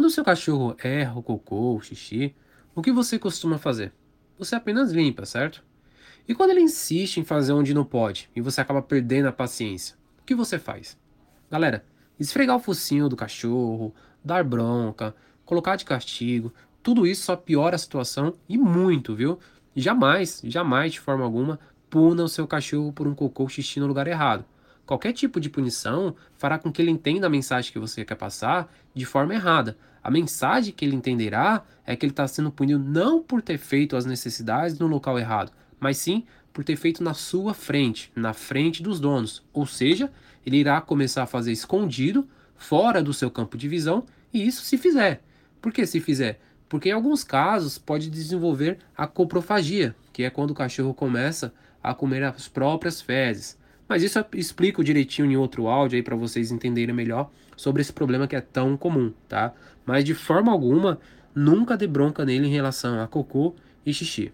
Quando o seu cachorro erra o cocô ou xixi, o que você costuma fazer? Você apenas limpa, certo? E quando ele insiste em fazer onde não pode e você acaba perdendo a paciência, o que você faz? Galera, esfregar o focinho do cachorro, dar bronca, colocar de castigo, tudo isso só piora a situação e muito, viu? Jamais, jamais de forma alguma, puna o seu cachorro por um cocô xixi no lugar errado. Qualquer tipo de punição fará com que ele entenda a mensagem que você quer passar de forma errada. A mensagem que ele entenderá é que ele está sendo punido não por ter feito as necessidades no local errado, mas sim por ter feito na sua frente, na frente dos donos. Ou seja, ele irá começar a fazer escondido, fora do seu campo de visão, e isso se fizer. Por que se fizer? Porque em alguns casos pode desenvolver a coprofagia, que é quando o cachorro começa a comer as próprias fezes. Mas isso eu explico direitinho em outro áudio aí para vocês entenderem melhor sobre esse problema que é tão comum, tá? Mas de forma alguma, nunca dê bronca nele em relação a cocô e xixi.